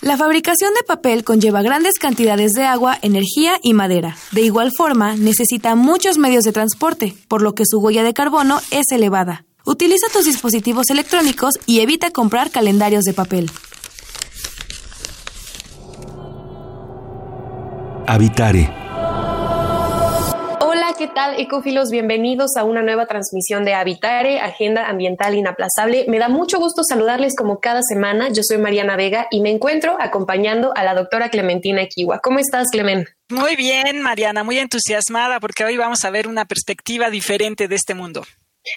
La fabricación de papel conlleva grandes cantidades de agua, energía y madera. De igual forma, necesita muchos medios de transporte, por lo que su huella de carbono es elevada. Utiliza tus dispositivos electrónicos y evita comprar calendarios de papel. Habitare ¿qué tal, ecófilos? Bienvenidos a una nueva transmisión de Habitare, Agenda Ambiental Inaplazable. Me da mucho gusto saludarles como cada semana. Yo soy Mariana Vega y me encuentro acompañando a la doctora Clementina Equiwa. ¿Cómo estás, Clemen? Muy bien, Mariana, muy entusiasmada porque hoy vamos a ver una perspectiva diferente de este mundo.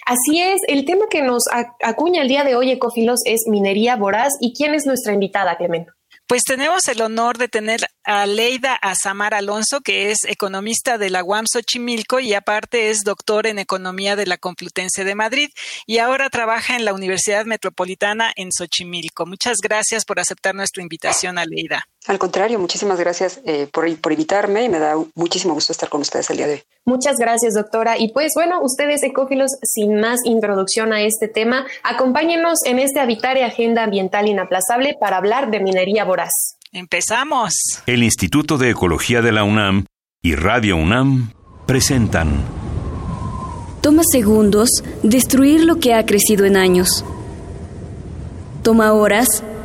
Así es, el tema que nos acuña el día de hoy, Ecófilos, es minería voraz. ¿Y quién es nuestra invitada, Clemen? Pues tenemos el honor de tener a Leida Azamar Alonso, que es economista de la UAM Xochimilco y aparte es doctor en economía de la Complutense de Madrid y ahora trabaja en la Universidad Metropolitana en Xochimilco. Muchas gracias por aceptar nuestra invitación, a Leida. Al contrario, muchísimas gracias eh, por, por invitarme y me da muchísimo gusto estar con ustedes el día de hoy. Muchas gracias, doctora. Y pues bueno, ustedes ecófilos, sin más introducción a este tema, acompáñenos en este Habitare Agenda Ambiental Inaplazable para hablar de minería voraz. Empezamos. El Instituto de Ecología de la UNAM y Radio UNAM presentan. Toma segundos destruir lo que ha crecido en años. Toma horas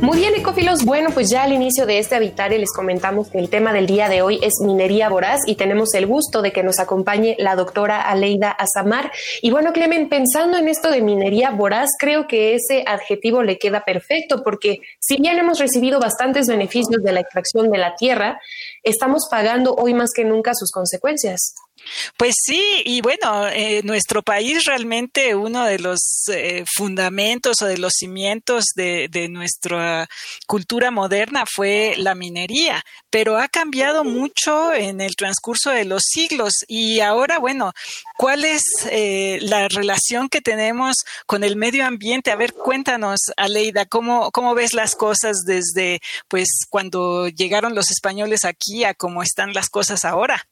Muy bien, ecófilos. Bueno, pues ya al inicio de este Habitare les comentamos que el tema del día de hoy es minería voraz y tenemos el gusto de que nos acompañe la doctora Aleida Azamar. Y bueno, Clemen, pensando en esto de minería voraz, creo que ese adjetivo le queda perfecto porque si bien hemos recibido bastantes beneficios de la extracción de la tierra, estamos pagando hoy más que nunca sus consecuencias. Pues sí, y bueno, eh, nuestro país realmente uno de los eh, fundamentos o de los cimientos de, de, nuestra cultura moderna fue la minería, pero ha cambiado mucho en el transcurso de los siglos y ahora, bueno, ¿cuál es eh, la relación que tenemos con el medio ambiente? A ver, cuéntanos, Aleida, ¿cómo, cómo ves las cosas desde pues cuando llegaron los españoles aquí a cómo están las cosas ahora?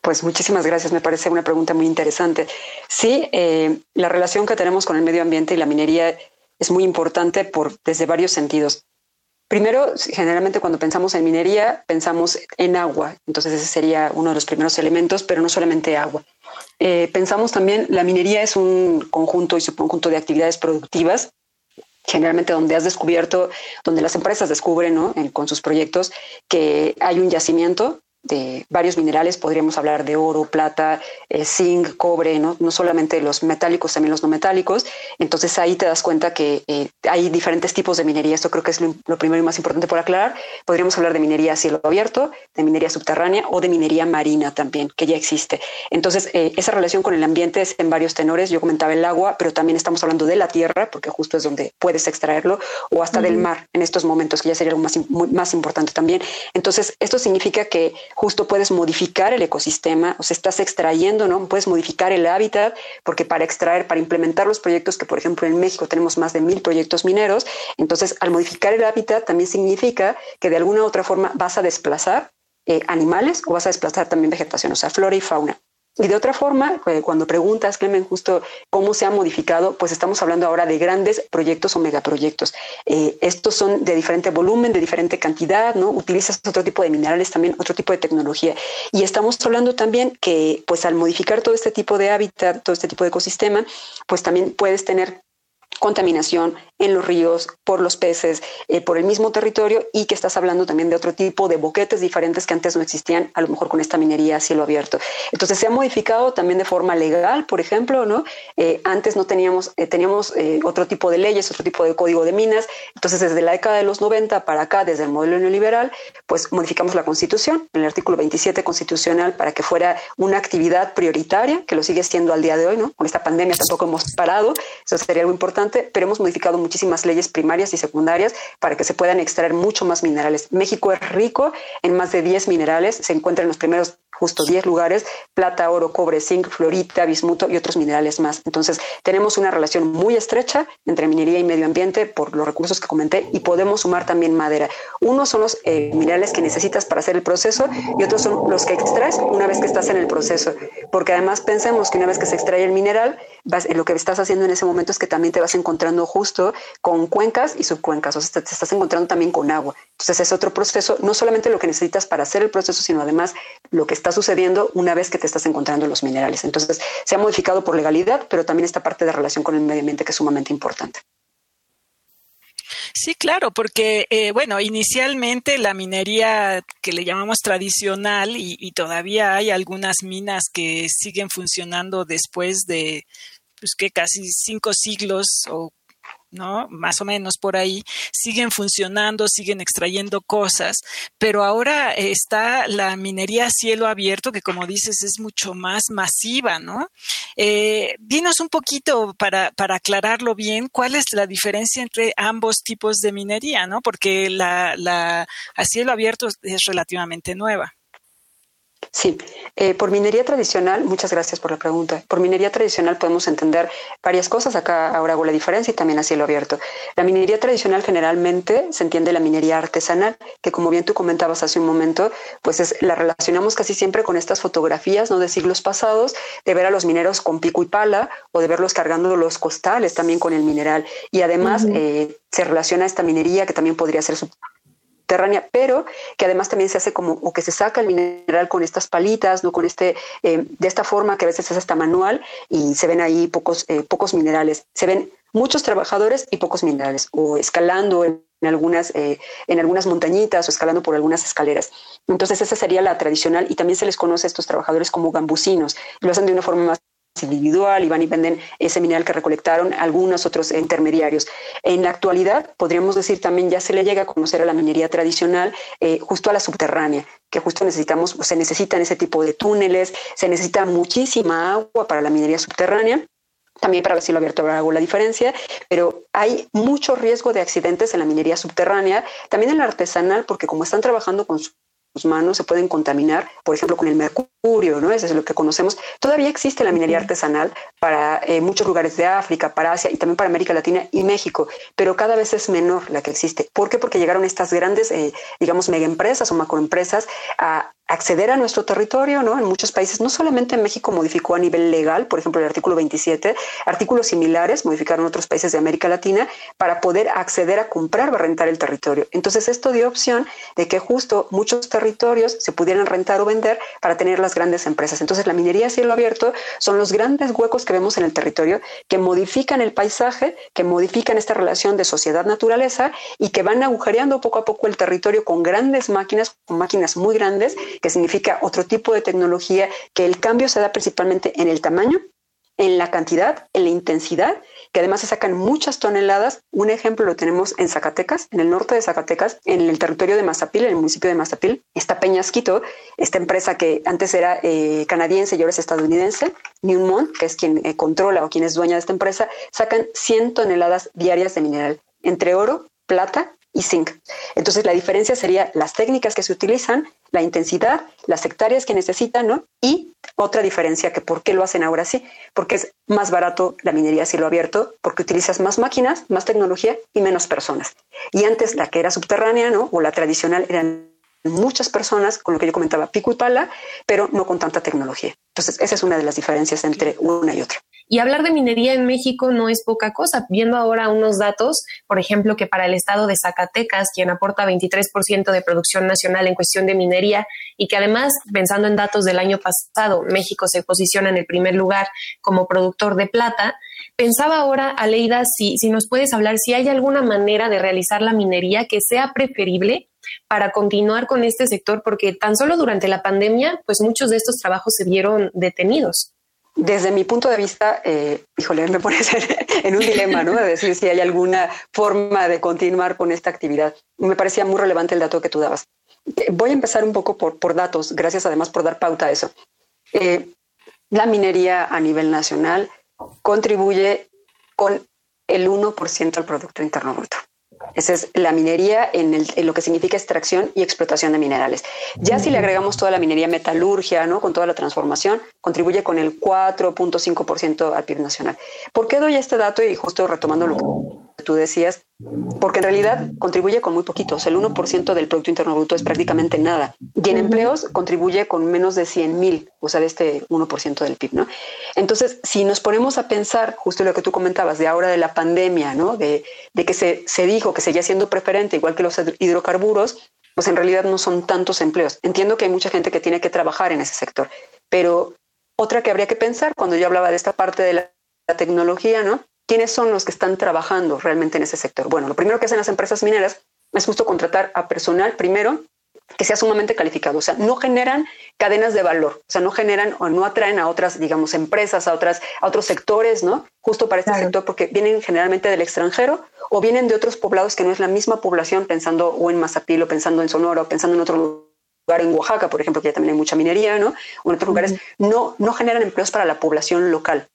Pues muchísimas gracias, me parece una pregunta muy interesante. Sí, eh, la relación que tenemos con el medio ambiente y la minería es muy importante por, desde varios sentidos. Primero, generalmente cuando pensamos en minería, pensamos en agua, entonces ese sería uno de los primeros elementos, pero no solamente agua. Eh, pensamos también, la minería es un conjunto y subconjunto de actividades productivas generalmente donde has descubierto, donde las empresas descubren ¿no? con sus proyectos que hay un yacimiento de varios minerales, podríamos hablar de oro, plata, eh, zinc, cobre, ¿no? no solamente los metálicos, también los no metálicos. Entonces ahí te das cuenta que eh, hay diferentes tipos de minería. Esto creo que es lo, primero y más importante por aclarar. Podríamos hablar de minería a cielo abierto, de minería subterránea o de minería marina también, que ya existe. Entonces eh, esa relación con el ambiente es en varios tenores. Yo comentaba el agua, pero también estamos hablando de la tierra, porque justo es donde puedes extraerlo, o hasta del mar en estos momentos, que ya sería algo más, más importante también. Entonces esto significa que justo puedes modificar el ecosistema, o sea, estás extrayendo, ¿no? Puedes modificar el hábitat, porque para extraer, para implementar los proyectos, que por ejemplo en México tenemos más de mil proyectos mineros, entonces al modificar el hábitat también significa que de alguna u otra forma vas a desplazar eh, animales o vas a desplazar también vegetación, o sea, flora y fauna. Y de otra forma, eh, cuando preguntas, Clemen, justo cómo se ha modificado, pues estamos hablando ahora de grandes proyectos o megaproyectos. Eh, estos son de diferente volumen, de diferente cantidad, ¿no? Utilizas otro tipo de minerales, también otro tipo de tecnología. Y estamos hablando también que, pues al modificar todo este tipo de hábitat, todo este tipo de ecosistema, pues también puedes tener contaminación en los ríos, por los peces, eh, por el mismo territorio y que estás hablando también de otro tipo de boquetes diferentes que antes no existían, a lo mejor con esta minería a cielo abierto. Entonces se ha modificado también de forma legal, por ejemplo, ¿no? Eh, antes no teníamos, eh, teníamos otro tipo de leyes, otro tipo de código de minas, entonces desde la década de los 90 para acá, desde el modelo neoliberal, pues modificamos la constitución, el artículo 27 constitucional, para que fuera una actividad prioritaria, que lo sigue siendo al día de hoy, ¿no? Con esta pandemia tampoco hemos parado, eso sería algo importante, pero hemos modificado muchísimas leyes primarias y secundarias para que se puedan extraer mucho más minerales. México es rico en más de 10 minerales, se encuentra en los primeros justo 10 lugares, plata, oro, cobre, zinc, florita, bismuto y otros minerales más. Entonces, tenemos una relación muy estrecha entre minería y medio ambiente por los recursos que comenté y podemos sumar también madera. Unos son los eh, minerales que necesitas para hacer el proceso y otros son los que extraes una vez que estás en el proceso. Porque además pensemos que una vez que se extrae el mineral, lo que estás haciendo en ese momento es que también te vas encontrando justo con cuencas y subcuencas, o sea, te estás encontrando también con agua. Entonces es otro proceso, no solamente lo que necesitas para hacer el proceso, sino además lo que está sucediendo una vez que te estás encontrando los minerales. Entonces se ha modificado por legalidad, pero también esta parte de relación con el medio ambiente que es sumamente importante. Sí, claro, porque, eh, bueno, inicialmente la minería que le llamamos tradicional y, y, todavía hay algunas minas que siguen funcionando después de, pues que casi cinco siglos o ¿no? Más o menos por ahí, siguen funcionando, siguen extrayendo cosas, pero ahora está la minería a cielo abierto, que como dices es mucho más masiva, ¿no? Eh, dinos un poquito para, para aclararlo bien, ¿cuál es la diferencia entre ambos tipos de minería, ¿no? Porque la, la a cielo abierto es relativamente nueva. Sí, eh, por minería tradicional, muchas gracias por la pregunta. Por minería tradicional podemos entender varias cosas. Acá ahora hago la diferencia y también a cielo abierto. La minería tradicional generalmente se entiende la minería artesanal, que como bien tú comentabas hace un momento, pues es, la relacionamos casi siempre con estas fotografías ¿no? de siglos pasados, de ver a los mineros con pico y pala o de verlos cargando los costales también con el mineral. Y además eh, se relaciona esta minería que también podría ser pero que además también se hace como, o que se saca el mineral con estas palitas, ¿no? Con este, eh, de esta forma que a veces es hasta manual y se ven ahí pocos, eh, pocos minerales. Se ven muchos trabajadores y pocos minerales, o escalando en, algunas, eh, en algunas montañitas o escalando por algunas escaleras. Entonces esa sería la tradicional y también se les conoce a estos trabajadores como gambusinos. Lo hacen de una forma más individual y van y venden ese mineral que recolectaron algunos otros intermediarios. En la actualidad, podríamos decir también ya se le llega a conocer a la minería tradicional eh, justo a la subterránea, que justo necesitamos, se necesitan ese tipo de túneles, se necesita muchísima agua para la minería subterránea. También para ver si lo abierto hago la diferencia, pero hay mucho riesgo de accidentes en la minería subterránea, también en la artesanal, porque como están trabajando con manos se pueden contaminar, por ejemplo, con el mercurio, ¿no? Eso es lo que conocemos. Todavía existe la minería artesanal para eh, muchos lugares de África, para Asia y también para América Latina y México, pero cada vez es menor la que existe. ¿Por qué? Porque llegaron estas grandes, eh, digamos, megaempresas o macroempresas a acceder a nuestro territorio, ¿no? En muchos países, no solamente en México modificó a nivel legal, por ejemplo, el artículo 27, artículos similares modificaron otros países de América Latina para poder acceder a comprar o rentar el territorio. Entonces, esto dio opción de que justo muchos territorios se pudieran rentar o vender para tener las grandes empresas. Entonces, la minería a cielo abierto son los grandes huecos que vemos en el territorio que modifican el paisaje, que modifican esta relación de sociedad-naturaleza y que van agujereando poco a poco el territorio con grandes máquinas, con máquinas muy grandes que significa otro tipo de tecnología, que el cambio se da principalmente en el tamaño, en la cantidad, en la intensidad, que además se sacan muchas toneladas. Un ejemplo lo tenemos en Zacatecas, en el norte de Zacatecas, en el territorio de Mazapil, en el municipio de Mazapil, está Peñasquito, esta empresa que antes era eh, canadiense y ahora es estadounidense, Newmont, que es quien eh, controla o quien es dueña de esta empresa, sacan 100 toneladas diarias de mineral, entre oro, plata y zinc. Entonces la diferencia sería las técnicas que se utilizan, la intensidad, las hectáreas que necesitan, ¿no? Y otra diferencia que por qué lo hacen ahora sí, porque es más barato la minería a cielo abierto, porque utilizas más máquinas, más tecnología y menos personas. Y antes la que era subterránea, ¿no? O la tradicional eran muchas personas, con lo que yo comentaba, pico y pala, pero no con tanta tecnología. Entonces, esa es una de las diferencias entre una y otra. Y hablar de minería en México no es poca cosa. Viendo ahora unos datos, por ejemplo, que para el estado de Zacatecas, quien aporta 23% de producción nacional en cuestión de minería, y que además, pensando en datos del año pasado, México se posiciona en el primer lugar como productor de plata, pensaba ahora, Aleida, si, si nos puedes hablar si hay alguna manera de realizar la minería que sea preferible para continuar con este sector, porque tan solo durante la pandemia, pues muchos de estos trabajos se vieron detenidos. Desde mi punto de vista, eh, híjole, me pones en un dilema, ¿no? De decir si hay alguna forma de continuar con esta actividad. Me parecía muy relevante el dato que tú dabas. Eh, voy a empezar un poco por, datos, gracias además por dar pauta a eso. Eh, la minería a nivel nacional contribuye con el 1% al Producto Interno Bruto. Esa es la minería en, lo que significa extracción y explotación de minerales. Ya si le agregamos toda la minería metalurgia, ¿no? con toda la transformación, contribuye con el 4.5% al PIB nacional. ¿Por qué doy este dato? Y justo retomando lo que tú decías, porque en realidad contribuye con muy poquitos. El 1% del Producto Interno Bruto es prácticamente nada. Y en empleos contribuye con menos de 100 mil, o sea, de este 1% del PIB. ¿no? Entonces, si nos ponemos a pensar justo lo que tú comentabas de ahora de la pandemia, ¿no? de, de que se, se dijo que seguía siendo preferente, igual que los hidrocarburos, pues en realidad no son tantos empleos. Entiendo que hay mucha gente que tiene que trabajar en ese sector, pero otra que habría que pensar cuando yo hablaba de esta parte de la, la tecnología, ¿no? ¿Quiénes son los que están trabajando realmente en ese sector? Bueno, lo primero que hacen las empresas mineras es justo contratar a personal primero que sea sumamente calificado, o sea, no generan cadenas de valor, o sea, no generan o no atraen a otras, digamos, empresas, a otras, a otros sectores, ¿no? Justo para este sector, porque vienen generalmente del extranjero o vienen de otros poblados que no es la misma población, pensando o en Mazapil o pensando en Sonora o pensando en otro lugar, en Oaxaca, por ejemplo, que ya también hay mucha minería, ¿no? O en otros lugares, no, no generan empleos para la población local.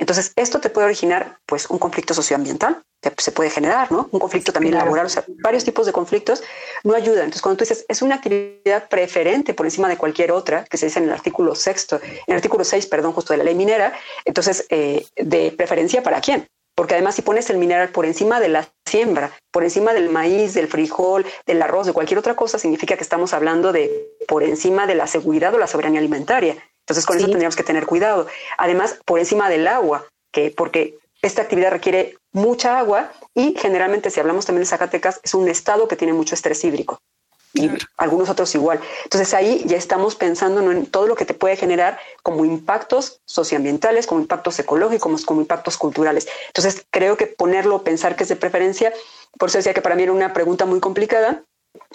Entonces, esto te puede originar pues un conflicto socioambiental, que se puede generar, ¿no? Un conflicto también laboral, o sea, varios tipos de conflictos no ayudan. Entonces, cuando tú dices, es una actividad preferente por encima de cualquier otra, que se dice en el artículo sexto, en el artículo 6, perdón, justo de la ley minera, entonces, eh, ¿de preferencia para quién? Porque además si pones el mineral por encima de la siembra, por encima del maíz, del frijol, del arroz, de cualquier otra cosa, significa que estamos hablando de por encima de la seguridad o la soberanía alimentaria. Entonces, con eso tendríamos que tener cuidado. Además, por encima del agua, que porque esta actividad requiere mucha agua y generalmente, si hablamos también de Zacatecas, es un estado que tiene mucho estrés hídrico y algunos otros igual. Entonces ahí ya estamos pensando en todo lo que te puede generar como impactos socioambientales, como impactos ecológicos, como impactos culturales. Entonces creo que ponerlo, pensar que es de preferencia, por eso decía que para mí era una pregunta muy complicada,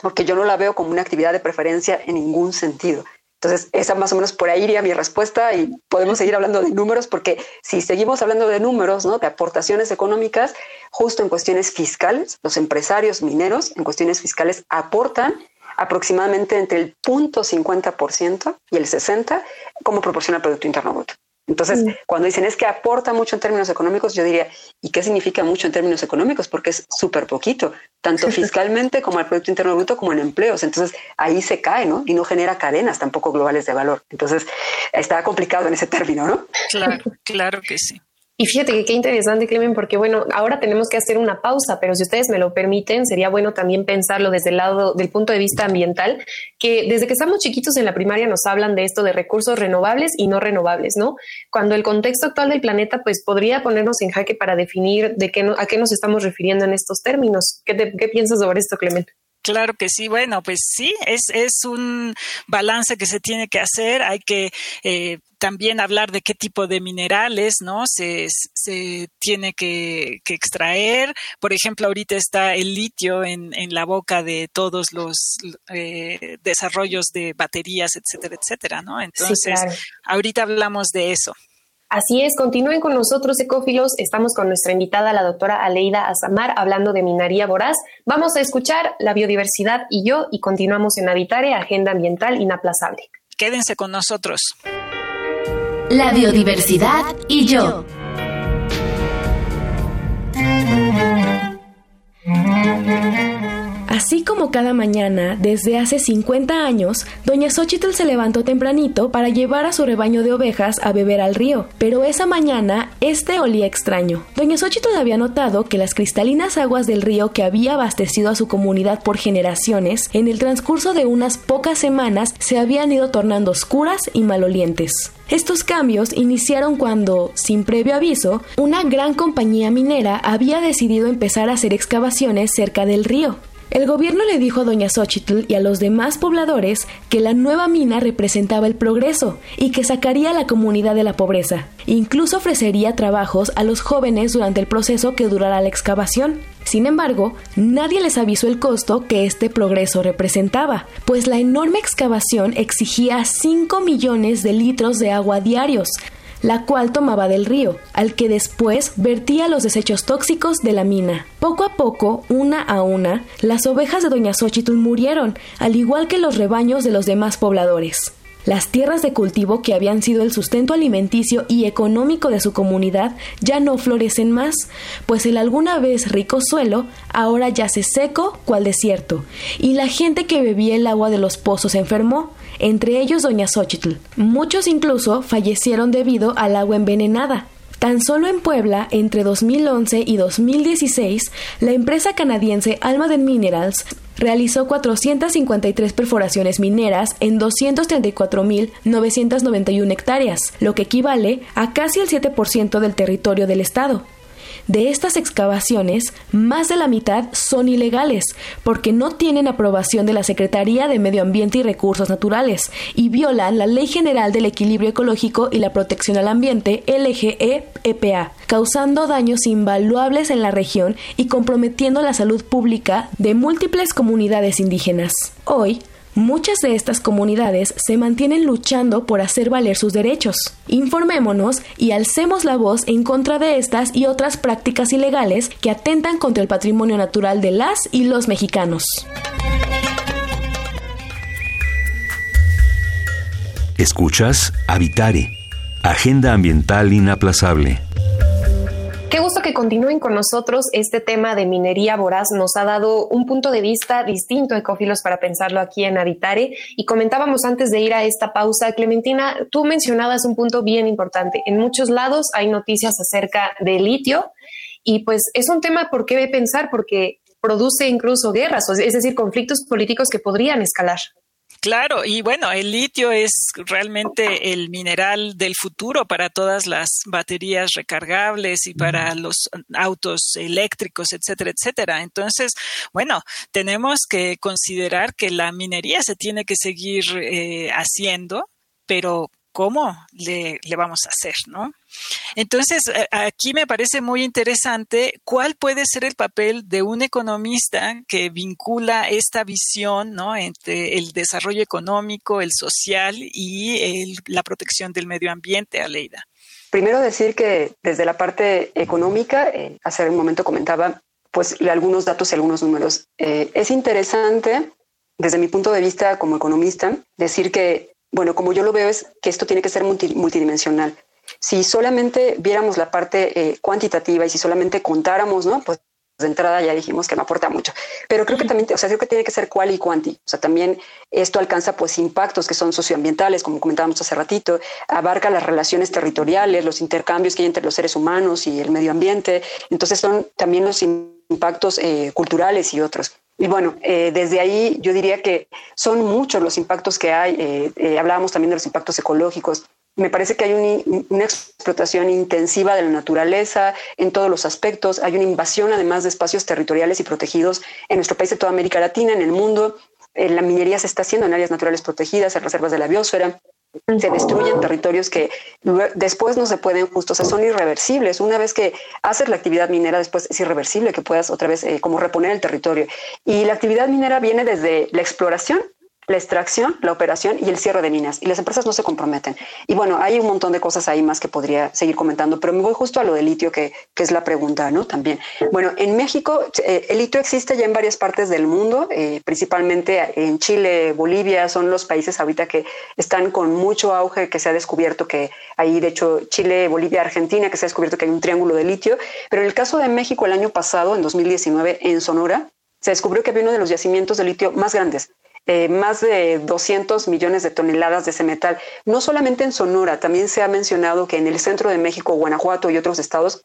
porque yo no la veo como una actividad de preferencia en ningún sentido. Entonces, esa más o menos por ahí iría mi respuesta y podemos seguir hablando de números porque si seguimos hablando de números, ¿no? de aportaciones económicas, justo en cuestiones fiscales, los empresarios mineros en cuestiones fiscales aportan aproximadamente entre el 0.50% y el 60% como proporciona al Producto Interno Bruto. Entonces, mm. cuando dicen es que aporta mucho en términos económicos, yo diría, ¿y qué significa mucho en términos económicos? Porque es súper poquito, tanto fiscalmente como al Producto Interno Bruto como en empleos. Entonces, ahí se cae, ¿no? Y no genera cadenas tampoco globales de valor. Entonces, está complicado en ese término, ¿no? Claro, claro que sí. Y fíjate que qué interesante, Clemen, porque bueno, ahora tenemos que hacer una pausa, pero si ustedes me lo permiten, sería bueno también pensarlo desde el lado del punto de vista ambiental, que desde que estamos chiquitos en la primaria nos hablan de esto de recursos renovables y no renovables, ¿no? Cuando el contexto actual del planeta, pues podría ponernos en jaque para definir de qué a qué nos estamos refiriendo en estos términos. ¿Qué, qué piensas sobre esto, Clemen? Claro que sí, bueno, pues sí, es, es un balance que se tiene que hacer, hay que eh, también hablar de qué tipo de minerales, ¿no? Se, se tiene que, extraer. Por ejemplo, ahorita está el litio en, en la boca de todos los eh, desarrollos de baterías, etcétera, etcétera, ¿no? Entonces, ahorita hablamos de eso. Así es, continúen con nosotros, ecófilos. Estamos con nuestra invitada, la doctora Aleida Azamar, hablando de minería voraz. Vamos a escuchar la biodiversidad y yo y continuamos en Habitare, Agenda Ambiental Inaplazable. Quédense con nosotros. La biodiversidad y yo. Así como cada mañana, desde hace 50 años, doña Xochitl se levantó tempranito para llevar a su rebaño de ovejas a beber al río, pero esa mañana este olía extraño. Doña Xochitl había notado que las cristalinas aguas del río que había abastecido a su comunidad por generaciones, en el transcurso de unas pocas semanas se habían ido tornando oscuras y malolientes. Estos cambios iniciaron cuando, sin previo aviso, una gran compañía minera había decidido empezar a hacer excavaciones cerca del río. El gobierno le dijo a doña Xochitl y a los demás pobladores que la nueva mina representaba el progreso y que sacaría a la comunidad de la pobreza. Incluso ofrecería trabajos a los jóvenes durante el proceso que durara la excavación. Sin embargo, nadie les avisó el costo que este progreso representaba, pues la enorme excavación exigía 5 millones de litros de agua diarios, la cual tomaba del río, al que después vertía los desechos tóxicos de la mina. Poco a poco, una a una, las ovejas de Doña Xochitl murieron, al igual que los rebaños de los demás pobladores. Las tierras de cultivo que habían sido el sustento alimenticio y económico de su comunidad ya no florecen más, pues el alguna vez rico suelo ahora yace seco cual desierto, y la gente que bebía el agua de los pozos enfermó, entre ellos doña Xochitl. Muchos incluso fallecieron debido al agua envenenada. Tan solo en Puebla, entre 2011 y 2016, la empresa canadiense Almaden Minerals realizó 453 perforaciones mineras en 234.991 hectáreas, lo que equivale a casi el 7% del territorio del estado. De estas excavaciones, más de la mitad son ilegales, porque no tienen aprobación de la Secretaría de Medio Ambiente y Recursos Naturales y violan la Ley General del Equilibrio Ecológico y la Protección al Ambiente, LGE-EPA, causando daños invaluables en la región y comprometiendo la salud pública de múltiples comunidades indígenas. Hoy, Muchas de estas comunidades se mantienen luchando por hacer valer sus derechos. Informémonos y alcemos la voz en contra de estas y otras prácticas ilegales que atentan contra el patrimonio natural de las y los mexicanos. Escuchas Habitare, Agenda Ambiental Inaplazable. Qué gusto que continúen con nosotros. Este tema de minería voraz nos ha dado un punto de vista distinto, Ecófilos, para pensarlo aquí en Habitare. Y comentábamos antes de ir a esta pausa, Clementina, tú mencionabas un punto bien importante. En muchos lados hay noticias acerca de litio y pues es un tema por qué pensar, porque produce incluso guerras, es decir, conflictos políticos que podrían escalar. Claro, y bueno, el litio es realmente el mineral del futuro para todas las baterías recargables y para los autos eléctricos, etcétera, etcétera. Entonces, bueno, tenemos que considerar que la minería se tiene que seguir eh, haciendo, pero ¿cómo le, vamos a hacer, no? Entonces, eh, aquí me parece muy interesante cuál puede ser el papel de un economista que vincula esta visión ¿no? entre el desarrollo económico, el social y la protección del medio ambiente, Aleida. Primero decir que desde la parte económica, eh, hace un momento comentaba pues algunos datos y algunos números. Eh, es interesante, desde mi punto de vista como economista, decir que, bueno, como yo lo veo es que esto tiene que ser multidimensional. Si solamente viéramos la parte eh, cuantitativa y si solamente contáramos, ¿no? Pues de entrada ya dijimos que no aporta mucho. Pero creo que también, o sea, creo que tiene que ser cual y cuanti. O sea, también esto alcanza pues impactos que son socioambientales, como comentábamos hace ratito, abarca las relaciones territoriales, los intercambios que hay entre los seres humanos y el medio ambiente. Entonces son también los impactos eh, culturales y otros. Y bueno, eh, desde ahí yo diría que son muchos los impactos que hay. hablábamos también de los impactos ecológicos me parece que hay una explotación intensiva de la naturaleza en todos los aspectos. Hay una invasión, además de espacios territoriales y protegidos en nuestro país de toda América Latina, en el mundo. Eh, la minería se está haciendo en áreas naturales protegidas, en reservas de la biosfera. Se destruyen territorios que después no se pueden justo, o sea, son irreversibles. Una vez que haces la actividad minera, después es irreversible que puedas otra vez eh, como reponer el territorio. Y la actividad minera viene desde la exploración la extracción, la operación y el cierre de minas. Y las empresas no se comprometen. Y bueno, hay un montón de cosas ahí más que podría seguir comentando, pero me voy justo a lo del litio, que, que es la pregunta, ¿no? También. Bueno, en México eh, el litio existe ya en varias partes del mundo, eh, principalmente en Chile, Bolivia, son los países ahorita que están con mucho auge, que se ha descubierto que ahí, de hecho, Chile, Bolivia, Argentina, que se ha descubierto que hay un triángulo de litio. Pero en el caso de México, el año pasado, en 2019, en Sonora, se descubrió que había uno de los yacimientos de litio más grandes. Eh, más de 200 millones de toneladas de ese metal. No solamente en Sonora, también se ha mencionado que en el centro de México, Guanajuato y otros estados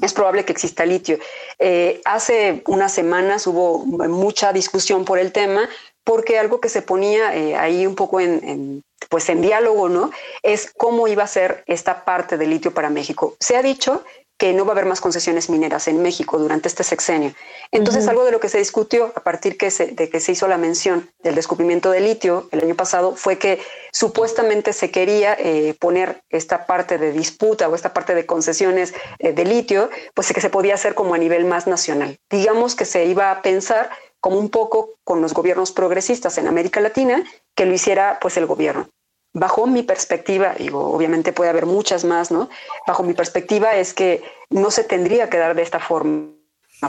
es probable que exista litio. Eh, hace unas semanas hubo mucha discusión por el tema porque algo que se ponía eh, ahí un poco en, pues en diálogo, ¿no? Es cómo iba a ser esta parte del litio para México. Se ha dicho que no va a haber más concesiones mineras en México durante este sexenio. Entonces, algo de lo que se discutió a partir que de que se hizo la mención del descubrimiento de litio el año pasado fue que supuestamente se quería eh, poner esta parte de disputa o esta parte de concesiones eh, de litio, pues que se podía hacer como a nivel más nacional. Digamos que se iba a pensar como un poco con los gobiernos progresistas en América Latina, que lo hiciera pues el gobierno bajo mi perspectiva, digo, obviamente puede haber muchas más, ¿no? Bajo mi perspectiva es que no se tendría que dar de esta forma,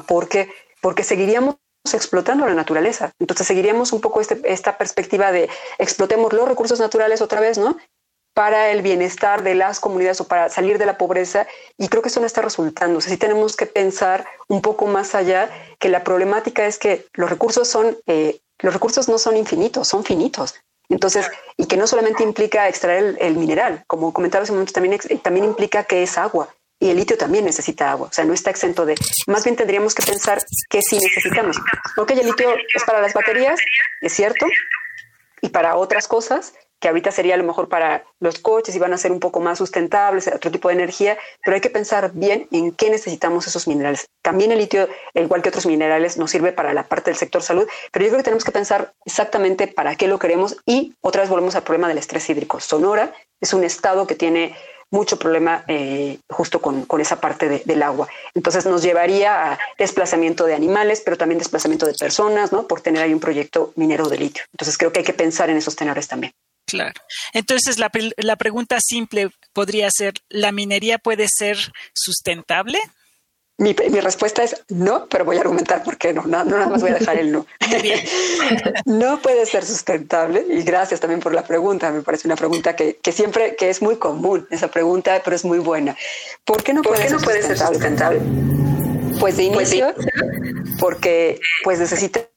porque, porque seguiríamos explotando la naturaleza. Entonces seguiríamos un poco este, esta perspectiva de explotemos los recursos naturales otra vez, ¿no? Para el bienestar de las comunidades o para salir de la pobreza. Y creo que eso no está resultando. O sea, sí tenemos que pensar un poco más allá que la problemática es que los recursos son, eh, los recursos no son infinitos, son finitos. Entonces, y que no solamente implica extraer el, mineral, como comentaba hace un momento, también, también implica que es agua. Y el litio también necesita agua, o sea, no está exento de. Más bien tendríamos que pensar que sí necesitamos. Ok, el litio es para las baterías, es cierto, y para otras cosas, que ahorita sería a lo mejor para los coches y van a ser un poco más sustentables, otro tipo de energía, pero hay que pensar bien en qué necesitamos esos minerales. También el litio, igual que otros minerales, nos sirve para la parte del sector salud, pero yo creo que tenemos que pensar exactamente para qué lo queremos y otra vez volvemos al problema del estrés hídrico. Sonora es un estado que tiene mucho problema eh, justo con, esa parte del agua. Entonces nos llevaría a desplazamiento de animales, pero también desplazamiento de personas, ¿no? Por tener ahí un proyecto minero de litio. Entonces creo que hay que pensar en esos tenores también. Claro. Entonces, la, la pregunta simple podría ser, ¿la minería puede ser sustentable? Mi, mi, respuesta es no, pero voy a argumentar por qué no. No, no nada más voy a dejar el no. no puede ser sustentable y gracias también por la pregunta. Me parece una pregunta que, que siempre, que es muy común esa pregunta, pero es muy buena. ¿Por qué no, puede, no puede ser sustentable? Pues de pues inicio, porque pues necesita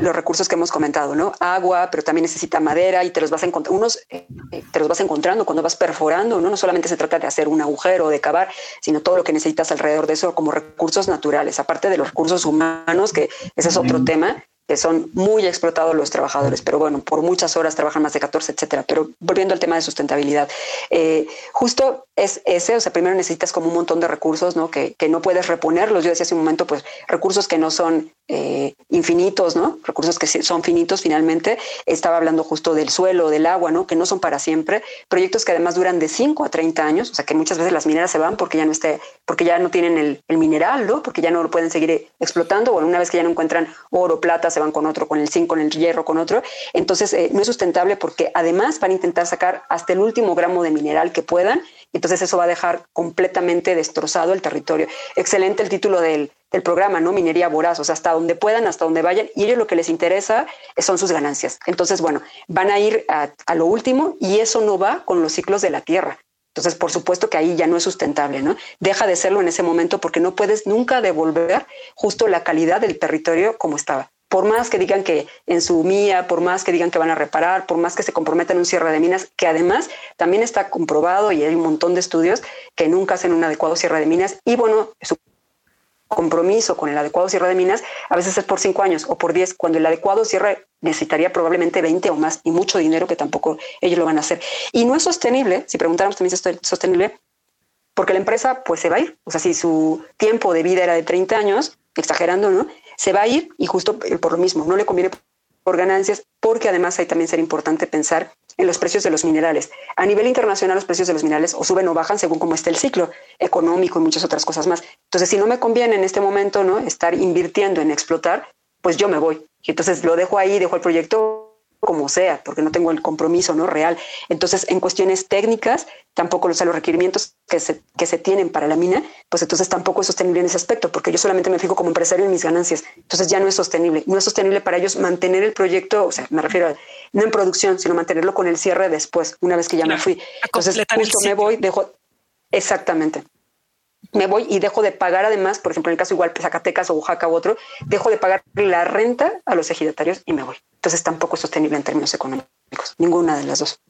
los recursos que hemos comentado, ¿no? Agua, pero también necesita madera y te los vas a encontrar, unos eh, te los vas encontrando cuando vas perforando, ¿no? No solamente se trata de hacer un agujero o de cavar, sino todo lo que necesitas alrededor de eso como recursos naturales, aparte de los recursos humanos, que ese es otro tema, que son muy explotados los trabajadores, pero bueno, por muchas horas trabajan más de 14, etcétera. Pero volviendo al tema de sustentabilidad, eh, justo es ese, o sea, primero necesitas como un montón de recursos, ¿no? Que, que no puedes reponerlos. Yo decía hace un momento, pues recursos que no son eh, infinitos, ¿no? Recursos que son finitos finalmente. Estaba hablando justo del suelo, del agua, ¿no? Que no son para siempre. Proyectos que además duran de 5 a 30 años, o sea, que muchas veces las mineras se van porque ya no esté, porque ya no tienen el, mineral, ¿no? Porque ya no lo pueden seguir explotando, o una vez que ya no encuentran oro, plata, van con otro, con el zinc, con el hierro, con otro. Entonces, eh, no es sustentable porque además van a intentar sacar hasta el último gramo de mineral que puedan. Entonces, eso va a dejar completamente destrozado el territorio. Excelente el título del, programa, ¿no? Minería voraz, o sea, hasta donde puedan, hasta donde vayan, y ellos lo que les interesa son sus ganancias. Entonces, bueno, van a ir a, a, lo último y eso no va con los ciclos de la Tierra. Entonces, por supuesto que ahí ya no es sustentable, ¿no? Deja de serlo en ese momento porque no puedes nunca devolver justo la calidad del territorio como estaba por más que digan que en su mía, por más que digan que van a reparar, por más que se comprometan un cierre de minas, que además también está comprobado y hay un montón de estudios que nunca hacen un adecuado cierre de minas y bueno, su compromiso con el adecuado cierre de minas a veces es por cinco años o por diez, cuando el adecuado cierre necesitaría probablemente 20 o más y mucho dinero que tampoco ellos lo van a hacer. Y no es sostenible, si preguntáramos también si es sostenible, porque la empresa pues se va a ir. O sea, si su tiempo de vida era de 30 años, exagerando, ¿no? Se va a ir y justo por lo mismo, no le conviene por ganancias, porque además hay también ser importante pensar en los precios de los minerales. A nivel internacional los precios de los minerales o suben o bajan según cómo esté el ciclo económico y muchas otras cosas más. Entonces, si no me conviene en este momento no estar invirtiendo en explotar, pues yo me voy. Y entonces lo dejo ahí, dejo el proyecto como sea, porque no tengo el compromiso no real. Entonces, en cuestiones técnicas, tampoco los, los requerimientos que se, que se tienen para la mina, pues entonces tampoco es sostenible en ese aspecto, porque yo solamente me fijo como empresario en mis ganancias. Entonces ya no es sostenible. No es sostenible para ellos mantener el proyecto, o sea, me refiero a, no en producción, sino mantenerlo con el cierre después, una vez que ya me fui. Entonces, justo me voy, dejo... Exactamente. Me voy y dejo de pagar además, por ejemplo, en el caso igual Zacatecas o Oaxaca u otro, dejo de pagar la renta a los ejidatarios y me voy. Entonces tampoco es sostenible en términos económicos, ninguna de las dos.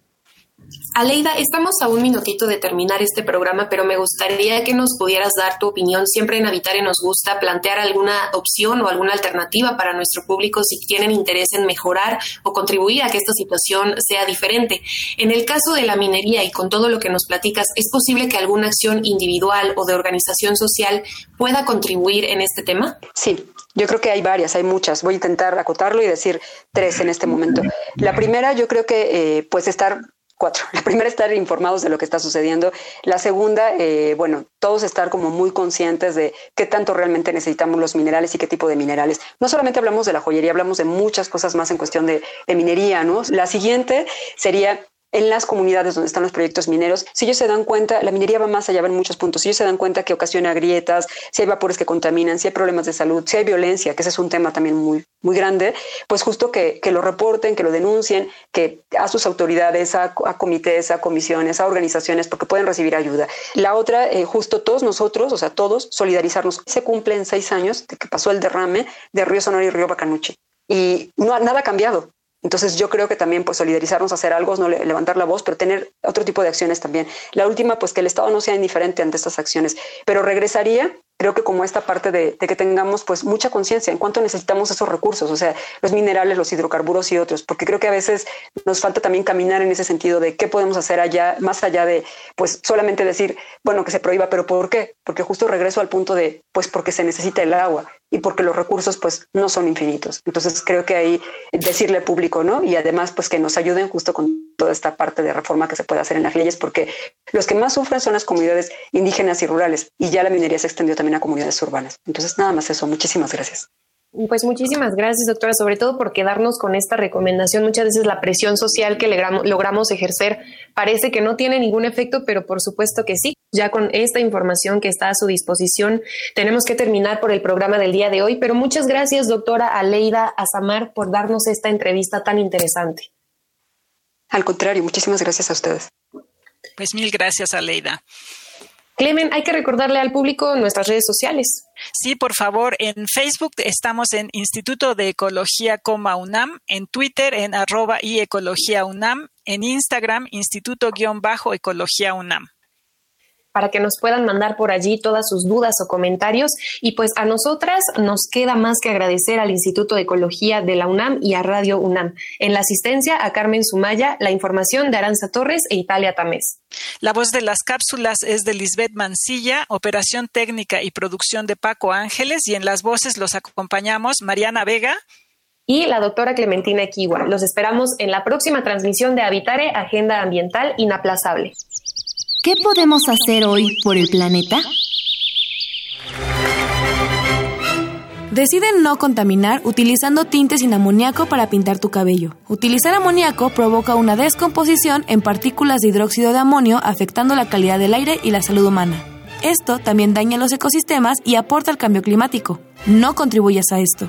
Aleida, estamos a un minutito de terminar este programa, pero me gustaría que nos pudieras dar tu opinión. Siempre en Habitare nos gusta plantear alguna opción o alguna alternativa para nuestro público si tienen interés en mejorar o contribuir a que esta situación sea diferente. En el caso de la minería y con todo lo que nos platicas, ¿es posible que alguna acción individual o de organización social pueda contribuir en este tema? Sí, yo creo que hay varias, hay muchas. Voy a intentar acotarlo y decir tres en este momento. La primera, yo creo que eh, pues estar cuatro. La primera, estar informados de lo que está sucediendo. La segunda, eh, bueno, todos estar como muy conscientes de qué tanto realmente necesitamos los minerales y qué tipo de minerales. No solamente hablamos de la joyería, hablamos de muchas cosas más en cuestión de, de minería, ¿no? La siguiente sería en las comunidades donde están los proyectos mineros, si ellos se dan cuenta, la minería va más allá, en muchos puntos, si ellos se dan cuenta que ocasiona grietas, si hay vapores que contaminan, si hay problemas de salud, si hay violencia, que ese es un tema también muy, muy grande, pues justo que, que lo reporten, que lo denuncien, que a sus autoridades, a, comités, a comisiones, a organizaciones, porque pueden recibir ayuda. La otra, eh, justo todos nosotros, o sea, todos, solidarizarnos. Se cumplen seis años de que pasó el derrame de Río Sonora y Río Bacanuchi. Y no, nada ha cambiado. Entonces yo creo que también pues solidarizarnos, hacer algo, no levantar la voz, pero tener otro tipo de acciones también. La última, pues que el Estado no sea indiferente ante estas acciones, pero regresaría creo que como esta parte de, que tengamos pues mucha conciencia en cuánto necesitamos esos recursos, o sea, los minerales, los hidrocarburos y otros, porque creo que a veces nos falta también caminar en ese sentido de qué podemos hacer allá, más allá de pues solamente decir, bueno, que se prohíba, pero ¿por qué? Porque justo regreso al punto de pues porque se necesita el agua y porque los recursos pues no son infinitos. Entonces creo que ahí decirle al público, ¿no? Y además pues que nos ayuden justo con toda esta parte de reforma que se puede hacer en las leyes, porque los que más sufren son las comunidades indígenas y rurales y ya la minería se extendió también a comunidades urbanas. Entonces, nada más eso. Muchísimas gracias. Pues muchísimas gracias, doctora, sobre todo por quedarnos con esta recomendación. Muchas veces la presión social que logramos ejercer parece que no tiene ningún efecto, pero por supuesto que sí. Ya con esta información que está a su disposición, tenemos que terminar por el programa del día de hoy, pero muchas gracias, doctora Aleida Azamar, por darnos esta entrevista tan interesante. Al contrario, muchísimas gracias a ustedes. Pues mil gracias, Aleida. Clemen, hay que recordarle al público nuestras redes sociales. Sí, por favor, en Facebook estamos en Instituto de Ecología, UNAM, en Twitter en arroba y Ecología UNAM, en Instagram Instituto-Ecología UNAM para que nos puedan mandar por allí todas sus dudas o comentarios. Y pues a nosotras nos queda más que agradecer al Instituto de Ecología de la UNAM y a Radio UNAM. En la asistencia a Carmen Sumaya, la información de Aranza Torres e Italia Tamés. La voz de las cápsulas es de Lisbeth Mancilla, operación técnica y producción de Paco Ángeles y en las voces los acompañamos Mariana Vega y la doctora Clementina Equiwa. Los esperamos en la próxima transmisión de Habitare, Agenda Ambiental Inaplazable. ¿Qué podemos hacer hoy por el planeta? Deciden no contaminar utilizando tintes sin amoníaco para pintar tu cabello. Utilizar amoníaco provoca una descomposición en partículas de hidróxido de amonio afectando la calidad del aire y la salud humana. Esto también daña los ecosistemas y aporta al cambio climático. No contribuyas a esto.